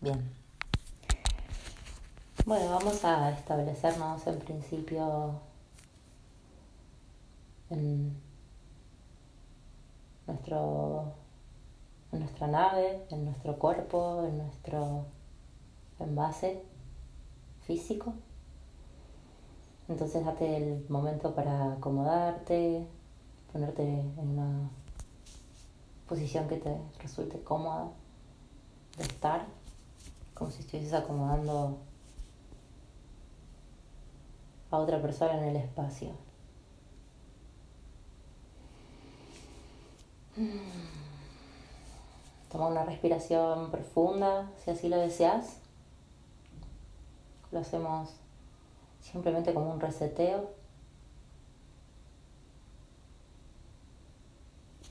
Bien. Bueno, vamos a establecernos en principio en nuestro nuestra nave, en nuestro cuerpo, en nuestro envase físico. Entonces date el momento para acomodarte, ponerte en una posición que te resulte cómoda de estar, como si estuvieses acomodando a otra persona en el espacio. Toma una respiración profunda, si así lo deseas. Lo hacemos simplemente como un reseteo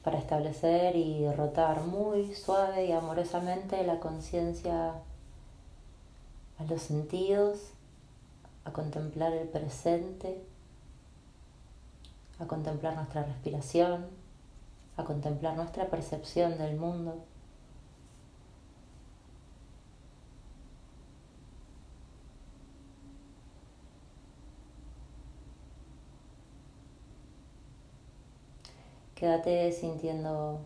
para establecer y derrotar muy suave y amorosamente la conciencia a los sentidos, a contemplar el presente, a contemplar nuestra respiración, a contemplar nuestra percepción del mundo. Quédate sintiendo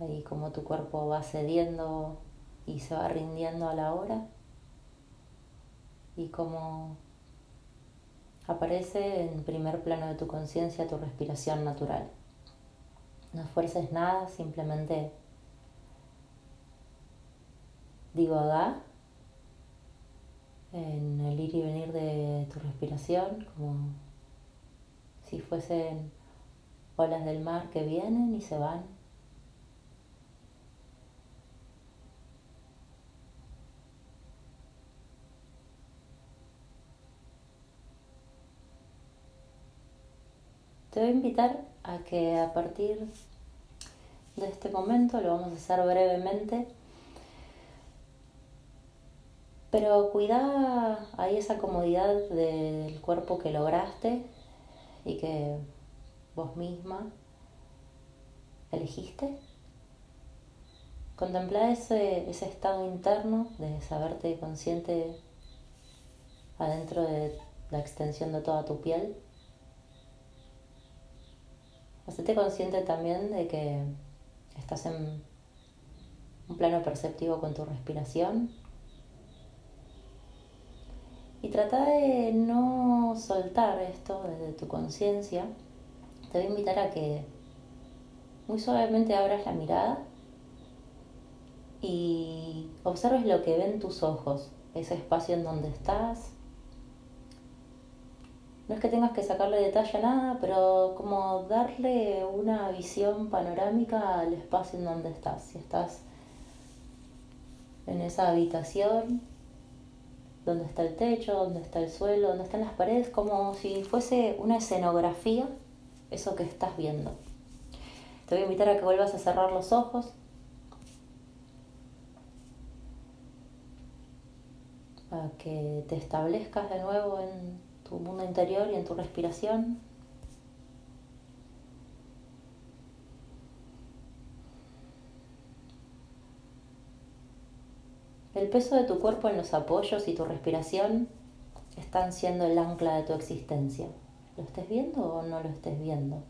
ahí como tu cuerpo va cediendo y se va rindiendo a la hora y como aparece en primer plano de tu conciencia tu respiración natural. No esfuerces nada, simplemente divaga en el ir y venir de tu respiración, como si fuesen olas del mar que vienen y se van. Te voy a invitar a que a partir de este momento, lo vamos a hacer brevemente, pero cuida ahí esa comodidad del cuerpo que lograste y que vos misma elegiste. Contempla ese, ese estado interno de saberte consciente adentro de la extensión de toda tu piel. Hacete consciente también de que estás en un plano perceptivo con tu respiración. Y trata de no soltar esto desde tu conciencia te voy a invitar a que muy suavemente abras la mirada y observes lo que ven tus ojos, ese espacio en donde estás. No es que tengas que sacarle detalle a nada, pero como darle una visión panorámica al espacio en donde estás. Si estás en esa habitación, donde está el techo, donde está el suelo, donde están las paredes, como si fuese una escenografía eso que estás viendo. Te voy a invitar a que vuelvas a cerrar los ojos. A que te establezcas de nuevo en tu mundo interior y en tu respiración. El peso de tu cuerpo en los apoyos y tu respiración están siendo el ancla de tu existencia. ¿Lo estés viendo o no lo estés viendo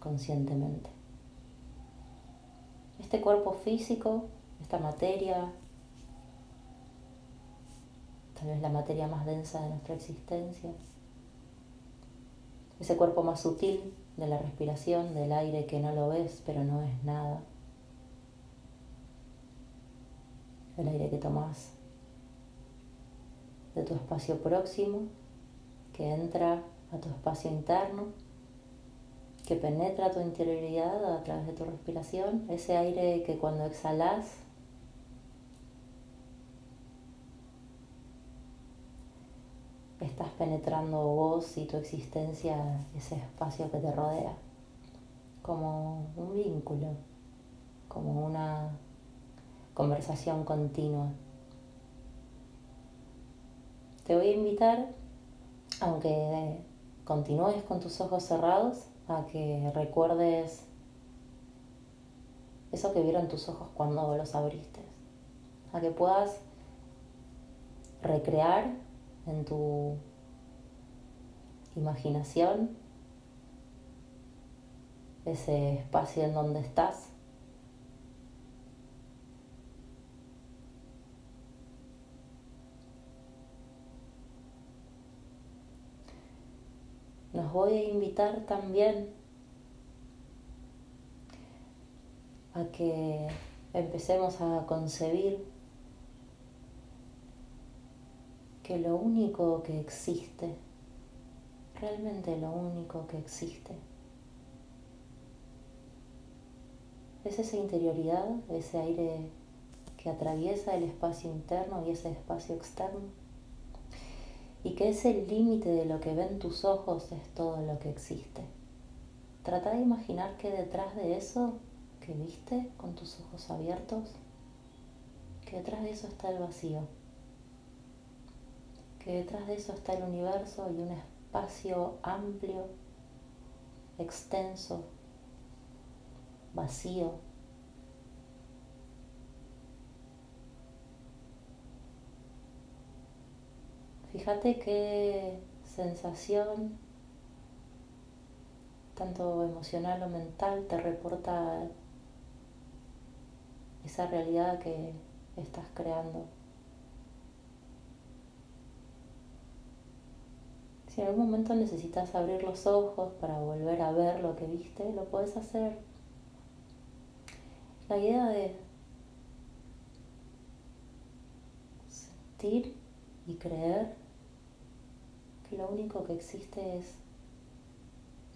conscientemente? Este cuerpo físico, esta materia, tal vez la materia más densa de nuestra existencia, ese cuerpo más sutil de la respiración, del aire que no lo ves pero no es nada, el aire que tomas de tu espacio próximo que entra a tu espacio interno, que penetra tu interioridad a través de tu respiración, ese aire que cuando exhalas estás penetrando vos y tu existencia, ese espacio que te rodea, como un vínculo, como una conversación continua. Te voy a invitar, aunque continúes con tus ojos cerrados a que recuerdes eso que vieron tus ojos cuando los abriste, a que puedas recrear en tu imaginación ese espacio en donde estás. Nos voy a invitar también a que empecemos a concebir que lo único que existe, realmente lo único que existe, es esa interioridad, ese aire que atraviesa el espacio interno y ese espacio externo. Y que ese límite de lo que ven tus ojos es todo lo que existe. Trata de imaginar que detrás de eso que viste con tus ojos abiertos, que detrás de eso está el vacío, que detrás de eso está el universo y un espacio amplio, extenso, vacío. Fíjate qué sensación, tanto emocional o mental, te reporta esa realidad que estás creando. Si en algún momento necesitas abrir los ojos para volver a ver lo que viste, lo puedes hacer. La idea de sentir y creer que lo único que existe es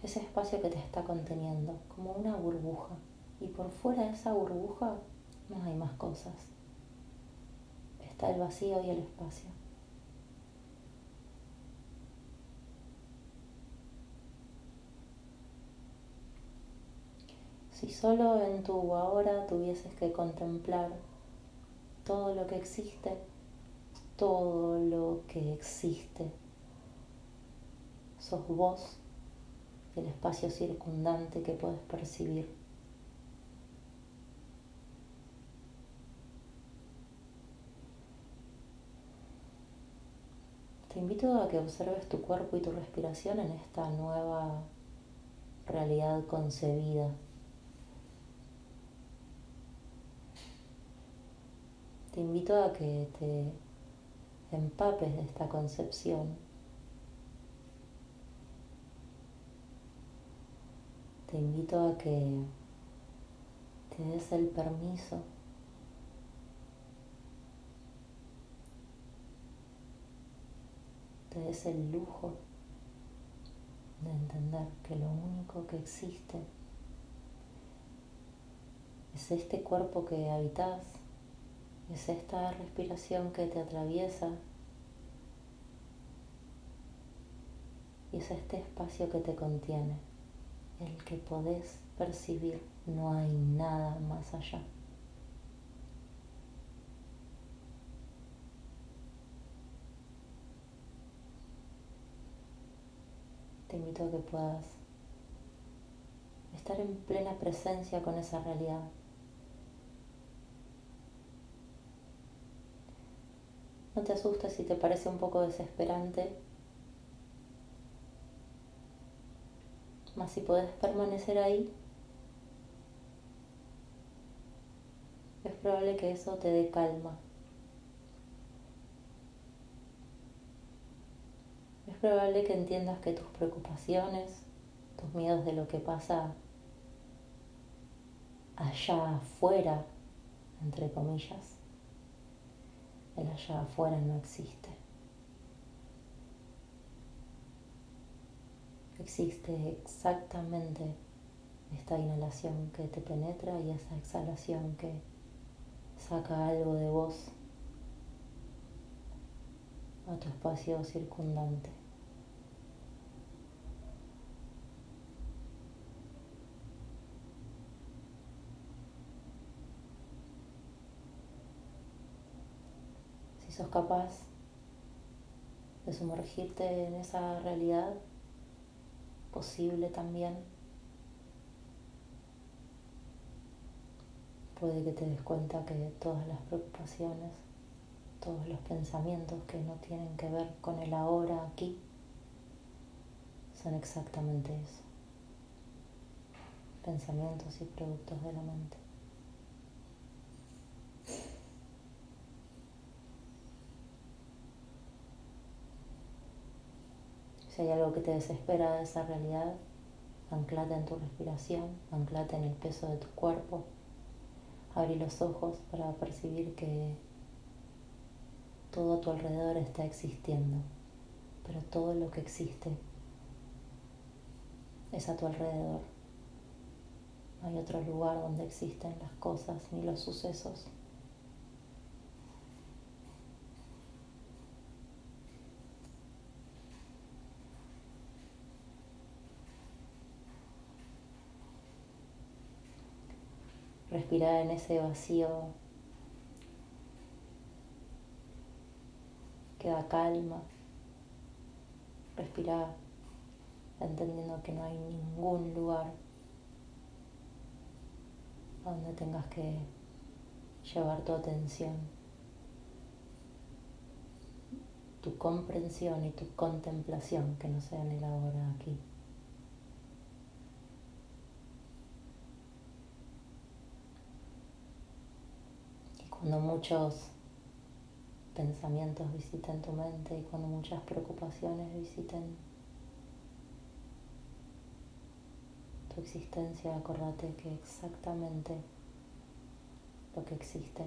ese espacio que te está conteniendo, como una burbuja. Y por fuera de esa burbuja no hay más cosas. Está el vacío y el espacio. Si solo en tu ahora tuvieses que contemplar todo lo que existe, todo lo que existe, sos vos, el espacio circundante que puedes percibir. Te invito a que observes tu cuerpo y tu respiración en esta nueva realidad concebida. Te invito a que te empapes de esta concepción. Te invito a que te des el permiso te des el lujo de entender que lo único que existe es este cuerpo que habitas, es esta respiración que te atraviesa y es este espacio que te contiene, el que podés percibir, no hay nada más allá. te invito a que puedas estar en plena presencia con esa realidad. No te asustes si te parece un poco desesperante, mas si puedes permanecer ahí, es probable que eso te dé calma. probable que entiendas que tus preocupaciones, tus miedos de lo que pasa allá afuera, entre comillas, el allá afuera no existe. Existe exactamente esta inhalación que te penetra y esa exhalación que saca algo de vos a tu espacio circundante. Sos capaz de sumergirte en esa realidad posible también, puede que te des cuenta que todas las preocupaciones todos los pensamientos que no tienen que ver con el ahora aquí son exactamente eso, pensamientos y productos de la mente. Si hay algo que te desespera de esa realidad, anclate en tu respiración, anclate en el peso de tu cuerpo, abrí los ojos para percibir que todo a tu alrededor está existiendo, pero todo lo que existe es a tu alrededor. No hay otro lugar donde existen las cosas ni los sucesos. Respirar en ese vacío queda calma. Respirar entendiendo que no hay ningún lugar donde tengas que llevar tu atención, tu comprensión y tu contemplación que no sea en el ahora aquí. Y cuando muchos pensamientos visiten tu mente y cuando muchas preocupaciones visiten existencia, acordate que exactamente lo que existe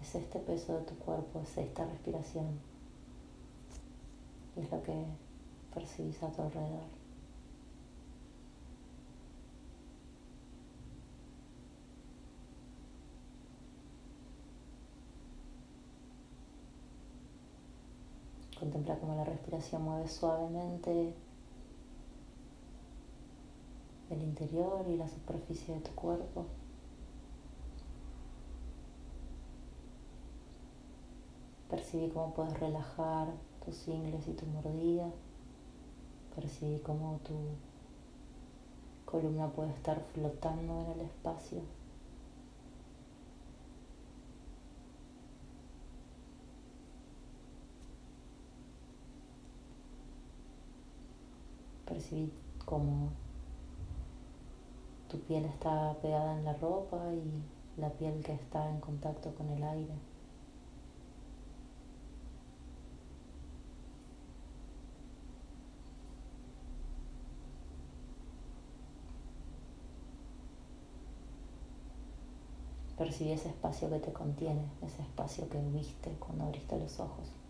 es este peso de tu cuerpo, es esta respiración y es lo que percibís a tu alrededor. Cómo la respiración mueve suavemente el interior y la superficie de tu cuerpo. Percibí cómo puedes relajar tus ingles y tu mordida. Percibí cómo tu columna puede estar flotando en el espacio. Percibí como tu piel está pegada en la ropa y la piel que está en contacto con el aire. Percibí ese espacio que te contiene, ese espacio que viste cuando abriste los ojos.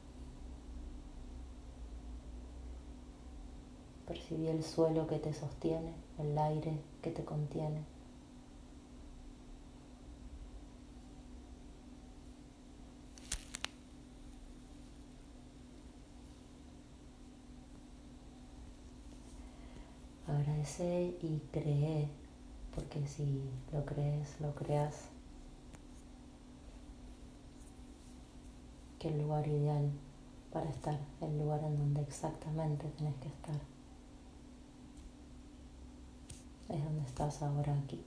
Percibí el suelo que te sostiene, el aire que te contiene. Agradece y cree, porque si lo crees, lo creas, que el lugar ideal para estar, el lugar en donde exactamente tienes que estar es donde estás ahora aquí.